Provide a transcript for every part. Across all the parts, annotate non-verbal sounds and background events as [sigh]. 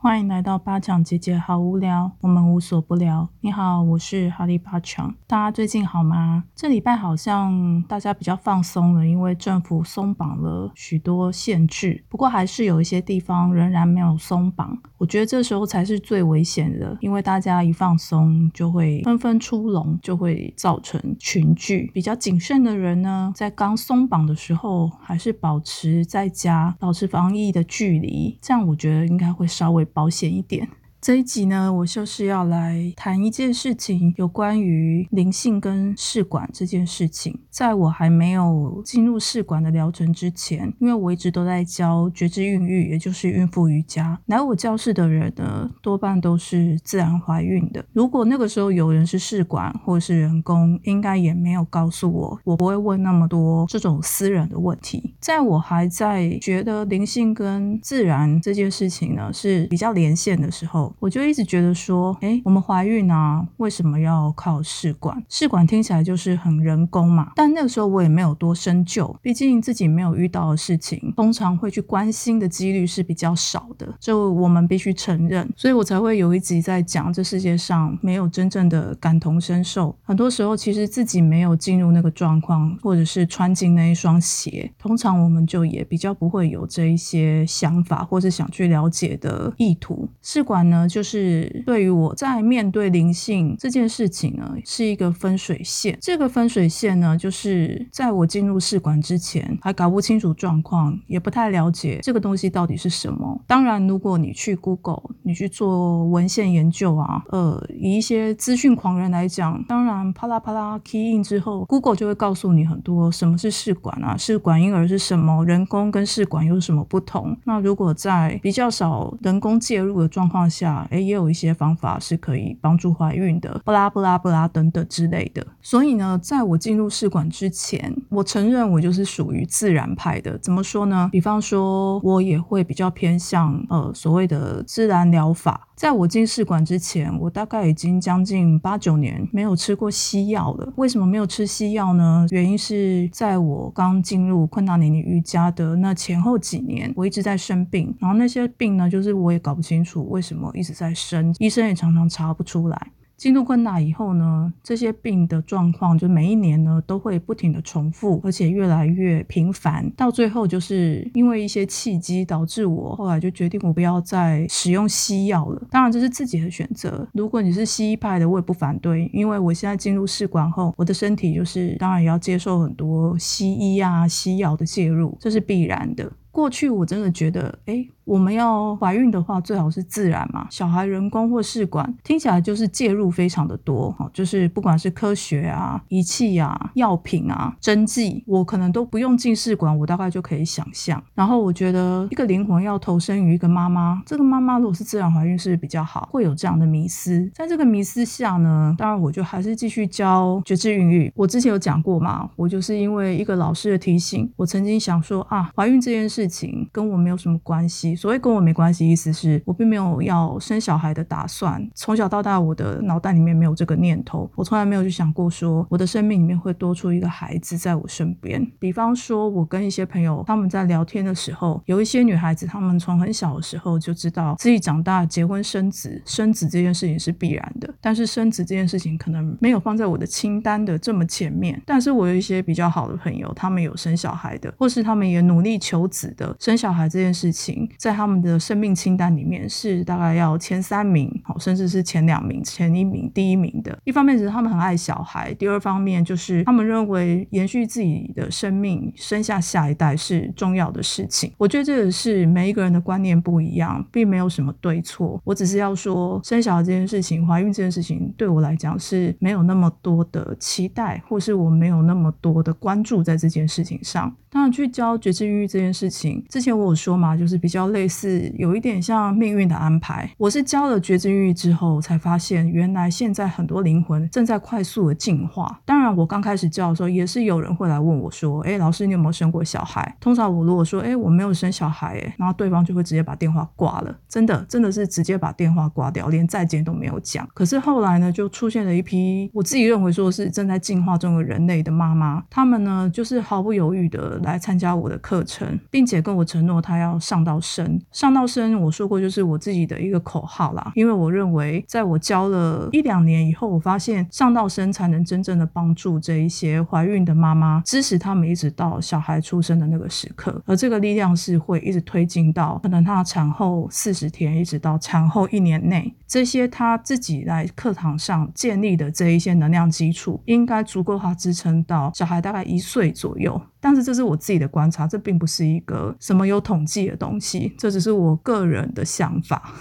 欢迎来到八强姐姐，好无聊，我们无所不聊。你好，我是哈利八强，大家最近好吗？这礼拜好像大家比较放松了，因为政府松绑了许多限制，不过还是有一些地方仍然没有松绑。我觉得这时候才是最危险的，因为大家一放松就会纷纷出笼，就会造成群聚。比较谨慎的人呢，在刚松绑的时候，还是保持在家，保持防疫的距离，这样我觉得应该会稍微。保险一点。这一集呢，我就是要来谈一件事情，有关于灵性跟试管这件事情。在我还没有进入试管的疗程之前，因为我一直都在教觉知孕育，也就是孕妇瑜伽。来我教室的人呢，多半都是自然怀孕的。如果那个时候有人是试管或者是人工，应该也没有告诉我，我不会问那么多这种私人的问题。在我还在觉得灵性跟自然这件事情呢是比较连线的时候。我就一直觉得说，哎，我们怀孕啊，为什么要靠试管？试管听起来就是很人工嘛。但那个时候我也没有多深究，毕竟自己没有遇到的事情，通常会去关心的几率是比较少的。就我们必须承认，所以我才会有一集在讲，这世界上没有真正的感同身受。很多时候其实自己没有进入那个状况，或者是穿进那一双鞋，通常我们就也比较不会有这一些想法，或是想去了解的意图。试管呢？就是对于我在面对灵性这件事情呢，是一个分水线。这个分水线呢，就是在我进入试管之前，还搞不清楚状况，也不太了解这个东西到底是什么。当然，如果你去 Google，你去做文献研究啊，呃，以一些资讯狂人来讲，当然啪啦啪啦 key in 之后，Google 就会告诉你很多什么是试管啊，试管婴儿是什么，人工跟试管有什么不同。那如果在比较少人工介入的状况下，哎，也有一些方法是可以帮助怀孕的，布拉布拉布拉等等之类的。所以呢，在我进入试管之前，我承认我就是属于自然派的。怎么说呢？比方说，我也会比较偏向呃所谓的自然疗法。在我进试管之前，我大概已经将近八九年没有吃过西药了。为什么没有吃西药呢？原因是在我刚进入昆达尼尼瑜伽的那前后几年，我一直在生病，然后那些病呢，就是我也搞不清楚为什么一直在生，医生也常常查不出来。进入困难以后呢，这些病的状况就每一年呢都会不停的重复，而且越来越频繁，到最后就是因为一些契机导致我后来就决定我不要再使用西药了。当然这是自己的选择，如果你是西医派的，我也不反对，因为我现在进入试管后，我的身体就是当然也要接受很多西医啊西药的介入，这是必然的。过去我真的觉得，哎。我们要怀孕的话，最好是自然嘛。小孩人工或试管，听起来就是介入非常的多，哈，就是不管是科学啊、仪器啊、药品啊、针剂，我可能都不用进试管，我大概就可以想象。然后我觉得一个灵魂要投身于一个妈妈，这个妈妈如果是自然怀孕是比较好，会有这样的迷思。在这个迷思下呢，当然我就还是继续教觉知孕育。我之前有讲过嘛，我就是因为一个老师的提醒，我曾经想说啊，怀孕这件事事情跟我没有什么关系。所谓跟我没关系，意思是我并没有要生小孩的打算。从小到大，我的脑袋里面没有这个念头，我从来没有去想过说我的生命里面会多出一个孩子在我身边。比方说，我跟一些朋友他们在聊天的时候，有一些女孩子，她们从很小的时候就知道自己长大结婚生子，生子这件事情是必然的。但是生子这件事情可能没有放在我的清单的这么前面。但是我有一些比较好的朋友，他们有生小孩的，或是他们也努力求子的，生小孩这件事情。在他们的生命清单里面是大概要前三名，好，甚至是前两名、前一名、第一名的。一方面是他们很爱小孩，第二方面就是他们认为延续自己的生命、生下下一代是重要的事情。我觉得这个是每一个人的观念不一样，并没有什么对错。我只是要说，生小孩这件事情、怀孕这件事情，对我来讲是没有那么多的期待，或是我没有那么多的关注在这件事情上。当然，去教觉知孕育这件事情之前，我有说嘛，就是比较类似，有一点像命运的安排。我是教了觉知孕育之后，才发现原来现在很多灵魂正在快速的进化。当然，我刚开始教的时候，也是有人会来问我说：“哎，老师，你有没有生过小孩？”通常我如果说：“哎，我没有生小孩。”哎，然后对方就会直接把电话挂了，真的，真的是直接把电话挂掉，连再见都没有讲。可是后来呢，就出现了一批我自己认为说是正在进化中的人类的妈妈，他们呢就是毫不犹豫的。来参加我的课程，并且跟我承诺他要上到生。上到生，我说过就是我自己的一个口号啦，因为我认为在我教了一两年以后，我发现上到生才能真正的帮助这一些怀孕的妈妈，支持他们一直到小孩出生的那个时刻，而这个力量是会一直推进到可能她产后四十天，一直到产后一年内，这些她自己来课堂上建立的这一些能量基础，应该足够她支撑到小孩大概一岁左右。但是这是我自己的观察，这并不是一个什么有统计的东西，这只是我个人的想法。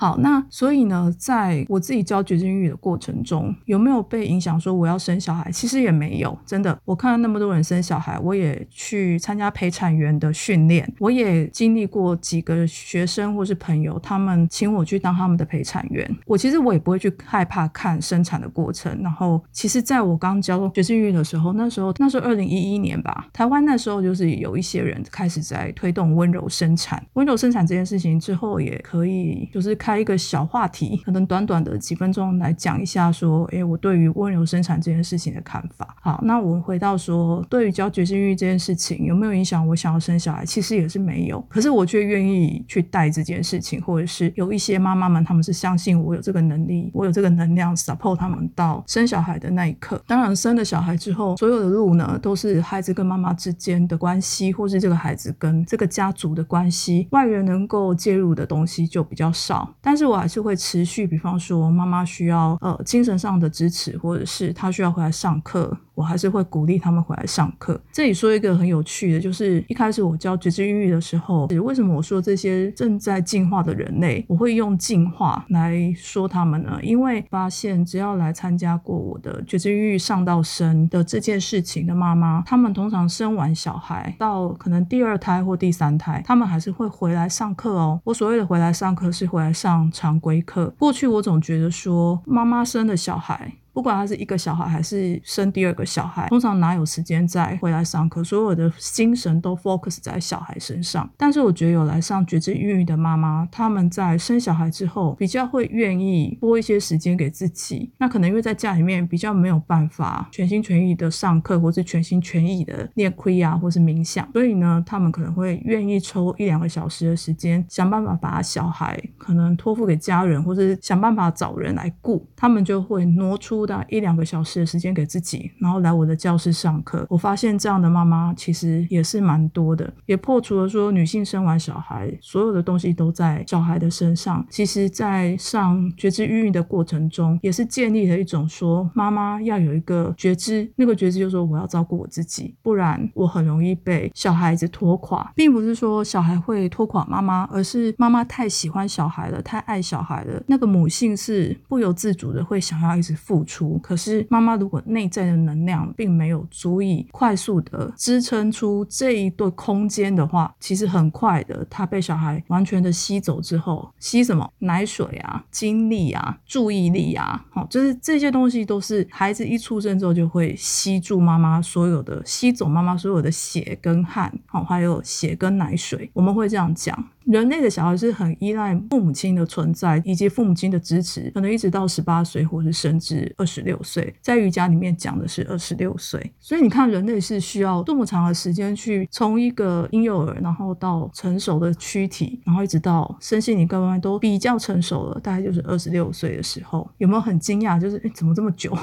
好，那所以呢，在我自己教绝经育的过程中，有没有被影响？说我要生小孩，其实也没有，真的。我看到那么多人生小孩，我也去参加陪产员的训练，我也经历过几个学生或是朋友，他们请我去当他们的陪产员。我其实我也不会去害怕看生产的过程。然后，其实在我刚教绝经育的时候，那时候那时候二零一一年吧，台湾那时候就是有一些人开始在推动温柔生产，温柔生产这件事情之后，也可以就是看。开一个小话题，可能短短的几分钟来讲一下，说，哎，我对于温柔生产这件事情的看法。好，那我回到说，对于教绝经育这件事情有没有影响？我想要生小孩，其实也是没有。可是我却愿意去带这件事情，或者是有一些妈妈们，他们是相信我有这个能力，我有这个能量 support 他们到生小孩的那一刻。当然，生了小孩之后，所有的路呢，都是孩子跟妈妈之间的关系，或是这个孩子跟这个家族的关系，外人能够介入的东西就比较少。但是我还是会持续，比方说妈妈需要呃精神上的支持，或者是她需要回来上课。我还是会鼓励他们回来上课。这里说一个很有趣的，就是一开始我教觉知孕育的时候，为什么我说这些正在进化的人类，我会用进化来说他们呢？因为发现只要来参加过我的觉知孕育上到生的这件事情的妈妈，他们通常生完小孩到可能第二胎或第三胎，他们还是会回来上课哦。我所谓的回来上课是回来上常规课。过去我总觉得说妈妈生的小孩。不管他是一个小孩还是生第二个小孩，通常哪有时间再回来上课？所有的精神都 focus 在小孩身上。但是我觉得有来上觉知孕育的妈妈，他们在生小孩之后，比较会愿意拨一些时间给自己。那可能因为在家里面比较没有办法全心全意的上课，或是全心全意的练亏啊，或是冥想，所以呢，他们可能会愿意抽一两个小时的时间，想办法把小孩可能托付给家人，或是想办法找人来顾。他们就会挪出。一两个小时的时间给自己，然后来我的教室上课。我发现这样的妈妈其实也是蛮多的，也破除了说女性生完小孩，所有的东西都在小孩的身上。其实，在上觉知孕育的过程中，也是建立了一种说妈妈要有一个觉知，那个觉知就是说我要照顾我自己，不然我很容易被小孩子拖垮。并不是说小孩会拖垮妈妈，而是妈妈太喜欢小孩了，太爱小孩了，那个母性是不由自主的会想要一直付出。可是妈妈如果内在的能量并没有足以快速的支撑出这一对空间的话，其实很快的，她被小孩完全的吸走之后，吸什么奶水啊、精力啊、注意力啊，好，就是这些东西都是孩子一出生之后就会吸住妈妈所有的，吸走妈妈所有的血跟汗，好，还有血跟奶水，我们会这样讲。人类的小孩是很依赖父母亲的存在以及父母亲的支持，可能一直到十八岁，或是甚至二十六岁。在瑜伽里面讲的是二十六岁，所以你看，人类是需要多么长的时间去从一个婴幼儿，然后到成熟的躯体，然后一直到身心灵各方面都比较成熟了，大概就是二十六岁的时候。有没有很惊讶？就是哎，怎么这么久？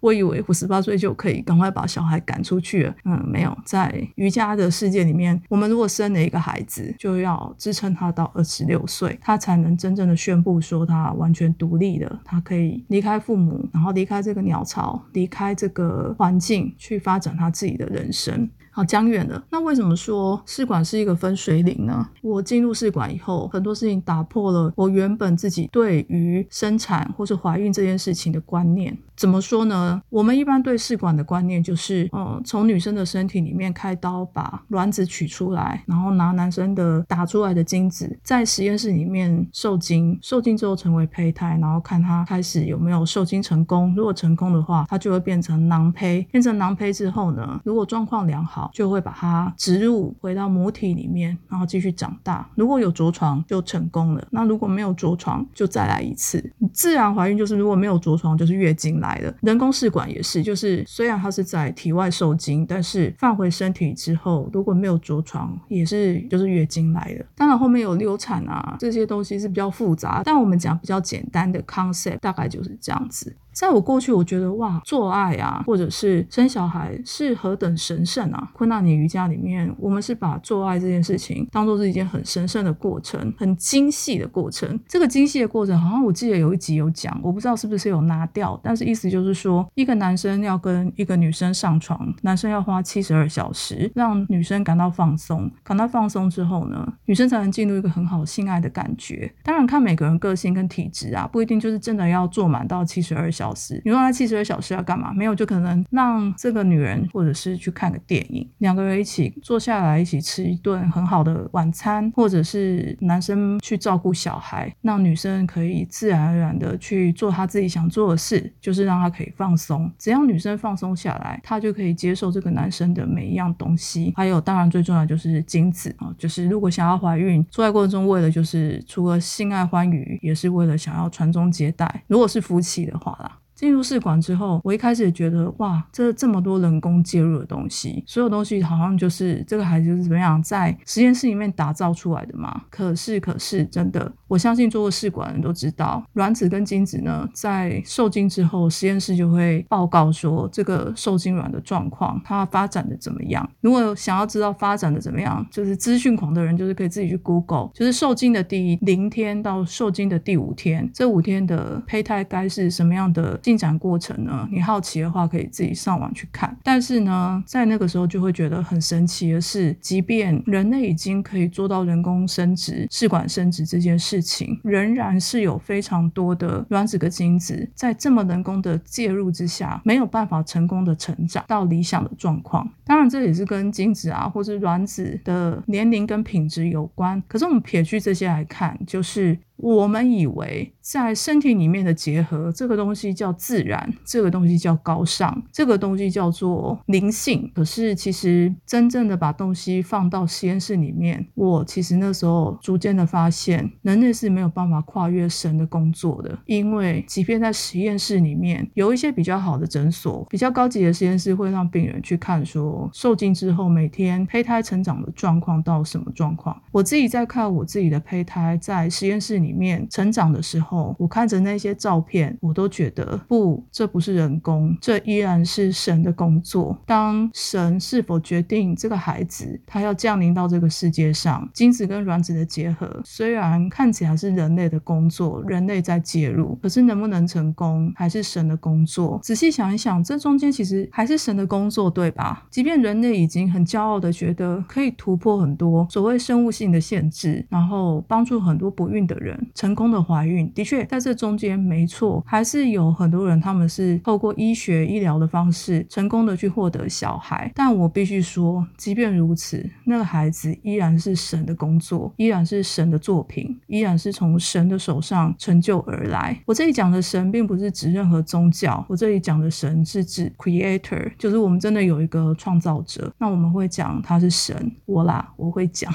我以为我十八岁就可以赶快把小孩赶出去了。嗯，没有，在瑜伽的世界里面，我们如果生了一个孩子，就要。支撑他到二十六岁，他才能真正的宣布说他完全独立了，他可以离开父母，然后离开这个鸟巢，离开这个环境，去发展他自己的人生。好，讲远了。那为什么说试管是一个分水岭呢？我进入试管以后，很多事情打破了我原本自己对于生产或是怀孕这件事情的观念。怎么说呢？我们一般对试管的观念就是，嗯，从女生的身体里面开刀把卵子取出来，然后拿男生的打出来的精子，在实验室里面受精，受精之后成为胚胎，然后看它开始有没有受精成功。如果成功的话，它就会变成囊胚。变成囊胚之后呢，如果状况良好。就会把它植入回到母体里面，然后继续长大。如果有着床就成功了，那如果没有着床就再来一次。自然怀孕就是如果没有着床就是月经来了，人工试管也是，就是虽然它是在体外受精，但是放回身体之后如果没有着床也是就是月经来了。当然后面有流产啊这些东西是比较复杂，但我们讲比较简单的 concept 大概就是这样子。在我过去，我觉得哇，做爱啊，或者是生小孩是何等神圣啊！昆纳尼瑜伽里面，我们是把做爱这件事情当做是一件很神圣的过程，很精细的过程。这个精细的过程，好像我记得有一集有讲，我不知道是不是有拿掉，但是意思就是说，一个男生要跟一个女生上床，男生要花七十二小时，让女生感到放松，感到放松之后呢，女生才能进入一个很好性爱的感觉。当然，看每个人个性跟体质啊，不一定就是真的要做满到七十二小时。小时，你说他七十二小时要干嘛？没有，就可能让这个女人，或者是去看个电影，两个人一起坐下来，一起吃一顿很好的晚餐，或者是男生去照顾小孩，让女生可以自然而然的去做她自己想做的事，就是让她可以放松。只要女生放松下来，她就可以接受这个男生的每一样东西。还有，当然最重要就是精子啊，就是如果想要怀孕，做爱过程中为了就是除了性爱欢愉，也是为了想要传宗接代。如果是夫妻的话啦。进入试管之后，我一开始也觉得哇，这这么多人工介入的东西，所有东西好像就是这个孩子是怎么样在实验室里面打造出来的嘛？可是，可是真的，我相信做过试管的人都知道，卵子跟精子呢，在受精之后，实验室就会报告说这个受精卵的状况，它发展的怎么样。如果想要知道发展的怎么样，就是资讯狂的人，就是可以自己去 Google，就是受精的第零天到受精的第五天，这五天的胚胎该是什么样的？进展过程呢？你好奇的话，可以自己上网去看。但是呢，在那个时候就会觉得很神奇的是，即便人类已经可以做到人工生殖、试管生殖这件事情，仍然是有非常多的卵子跟精子在这么人工的介入之下，没有办法成功的成长到理想的状况。当然，这也是跟精子啊，或是卵子的年龄跟品质有关。可是我们撇去这些来看，就是。我们以为在身体里面的结合，这个东西叫自然，这个东西叫高尚，这个东西叫做灵性。可是其实真正的把东西放到实验室里面，我其实那时候逐渐的发现，人类是没有办法跨越神的工作的。因为即便在实验室里面，有一些比较好的诊所、比较高级的实验室，会让病人去看说受精之后每天胚胎成长的状况到什么状况。我自己在看我自己的胚胎在实验室里。里面成长的时候，我看着那些照片，我都觉得不，这不是人工，这依然是神的工作。当神是否决定这个孩子他要降临到这个世界上，精子跟卵子的结合，虽然看起来是人类的工作，人类在介入，可是能不能成功，还是神的工作。仔细想一想，这中间其实还是神的工作，对吧？即便人类已经很骄傲的觉得可以突破很多所谓生物性的限制，然后帮助很多不孕的人。成功的怀孕，的确在这中间没错，还是有很多人他们是透过医学医疗的方式成功的去获得小孩。但我必须说，即便如此，那个孩子依然是神的工作，依然是神的作品，依然是从神的手上成就而来。我这里讲的神，并不是指任何宗教，我这里讲的神是指 Creator，就是我们真的有一个创造者。那我们会讲他是神，我啦，我会讲。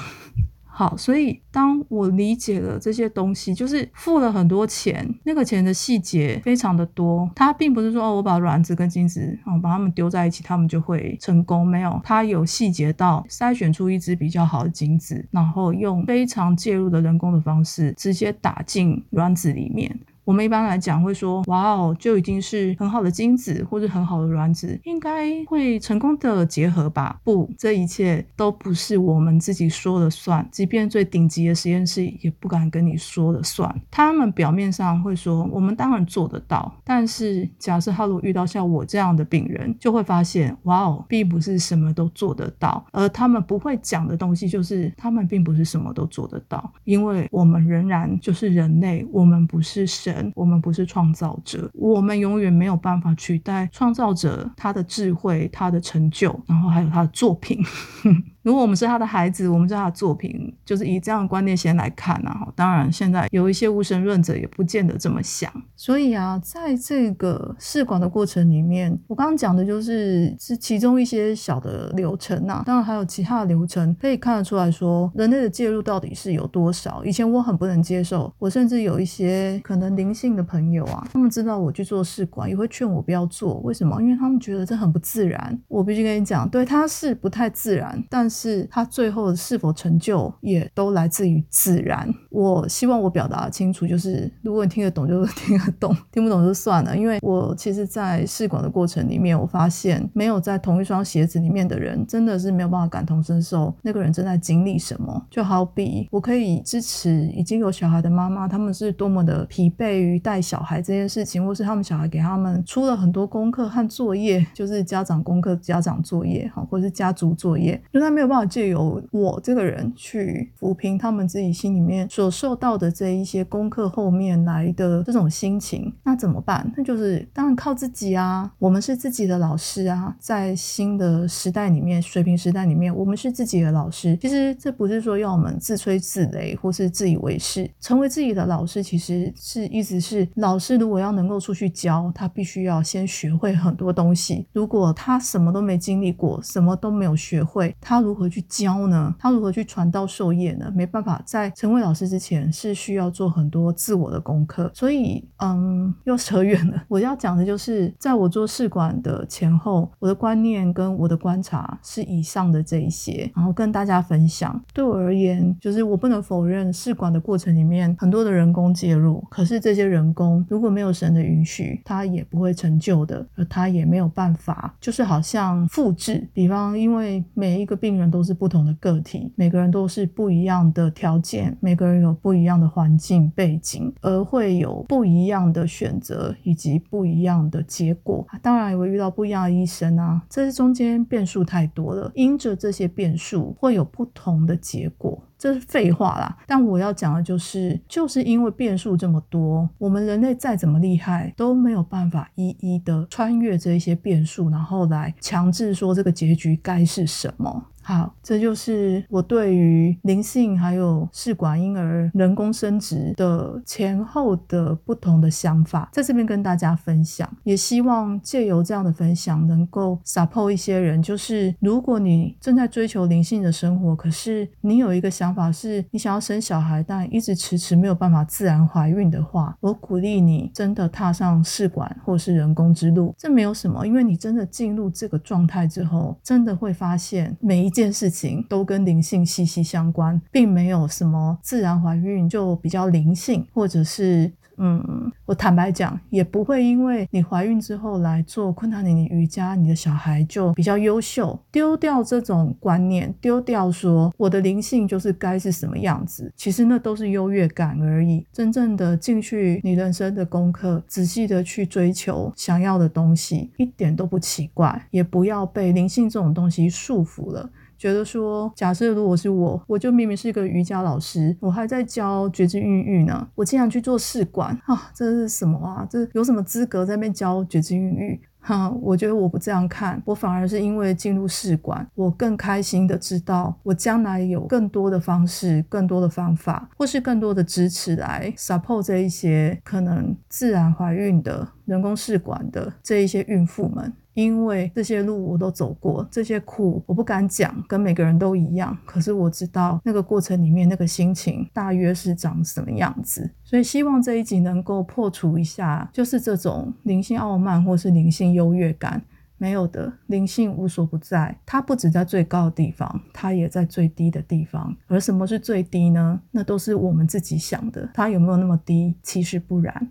好，所以当我理解了这些东西，就是付了很多钱，那个钱的细节非常的多。它并不是说哦，我把卵子跟精子哦把它们丢在一起，它们就会成功。没有，它有细节到筛选出一只比较好的精子，然后用非常介入的人工的方式，直接打进卵子里面。我们一般来讲会说，哇哦，就已经是很好的精子或者很好的卵子，应该会成功的结合吧？不，这一切都不是我们自己说了算，即便最顶级的实验室也不敢跟你说了算。他们表面上会说，我们当然做得到，但是假设他如果遇到像我这样的病人，就会发现，哇哦，并不是什么都做得到。而他们不会讲的东西，就是他们并不是什么都做得到，因为我们仍然就是人类，我们不是神。我们不是创造者，我们永远没有办法取代创造者他的智慧、他的成就，然后还有他的作品。[laughs] 如果我们是他的孩子，我们是他的作品，就是以这样的观念先来看啊。当然，现在有一些无神论者也不见得这么想。所以啊，在这个试管的过程里面，我刚刚讲的就是是其中一些小的流程呐。当然还有其他的流程，可以看得出来说，人类的介入到底是有多少。以前我很不能接受，我甚至有一些可能灵性的朋友啊，他们知道我去做试管，也会劝我不要做。为什么？因为他们觉得这很不自然。我必须跟你讲，对，他是不太自然，但是是他最后是否成就，也都来自于自然。我希望我表达清楚，就是如果你听得懂，就 [laughs] 听得懂；听不懂就算了。因为我其实，在试管的过程里面，我发现没有在同一双鞋子里面的人，真的是没有办法感同身受那个人正在经历什么。就好比我可以支持已经有小孩的妈妈，他们是多么的疲惫于带小孩这件事情，或是他们小孩给他们出了很多功课和作业，就是家长功课、家长作业，好，或者是家族作业，就他没有有办法借由我这个人去抚平他们自己心里面所受到的这一些功课后面来的这种心情，那怎么办？那就是当然靠自己啊，我们是自己的老师啊，在新的时代里面，水平时代里面，我们是自己的老师。其实这不是说要我们自吹自擂或是自以为是，成为自己的老师，其实是意思是老师如果要能够出去教，他必须要先学会很多东西。如果他什么都没经历过，什么都没有学会，他如如何去教呢？他如何去传道授业呢？没办法，在成为老师之前是需要做很多自我的功课。所以，嗯，又扯远了。[laughs] 我要讲的就是，在我做试管的前后，我的观念跟我的观察是以上的这一些，然后跟大家分享。对我而言，就是我不能否认试管的过程里面很多的人工介入，可是这些人工如果没有神的允许，它也不会成就的，而它也没有办法，就是好像复制。比方，因为每一个病人都是不同的个体，每个人都是不一样的条件，每个人有不一样的环境背景，而会有不一样的选择以及不一样的结果。当然也会遇到不一样的医生啊，这中间变数太多了，因着这些变数会有不同的结果。这是废话啦，但我要讲的就是，就是因为变数这么多，我们人类再怎么厉害，都没有办法一一的穿越这一些变数，然后来强制说这个结局该是什么。好，这就是我对于灵性还有试管婴儿人工生殖的前后的不同的想法，在这边跟大家分享，也希望借由这样的分享，能够 support 一些人。就是如果你正在追求灵性的生活，可是你有一个想法是你想要生小孩，但一直迟迟没有办法自然怀孕的话，我鼓励你真的踏上试管或是人工之路。这没有什么，因为你真的进入这个状态之后，真的会发现每一。件事情都跟灵性息息相关，并没有什么自然怀孕就比较灵性，或者是嗯，我坦白讲，也不会因为你怀孕之后来做昆塔尼尼瑜伽，你的小孩就比较优秀。丢掉这种观念，丢掉说我的灵性就是该是什么样子，其实那都是优越感而已。真正的进去你人生的功课，仔细的去追求想要的东西，一点都不奇怪，也不要被灵性这种东西束缚了。觉得说，假设如果是我，我就明明是一个瑜伽老师，我还在教觉知孕育呢，我竟然去做试管啊，这是什么啊？这有什么资格在那边教觉知孕育？哈，我觉得我不这样看，我反而是因为进入试管，我更开心的知道，我将来有更多的方式、更多的方法，或是更多的支持来 support 这一些可能自然怀孕的人工试管的这一些孕妇们。因为这些路我都走过，这些苦我不敢讲，跟每个人都一样。可是我知道那个过程里面那个心情大约是长什么样子，所以希望这一集能够破除一下，就是这种灵性傲慢或是灵性优越感没有的灵性无所不在，它不止在最高的地方，它也在最低的地方。而什么是最低呢？那都是我们自己想的。它有没有那么低？其实不然。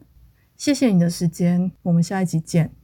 谢谢你的时间，我们下一集见。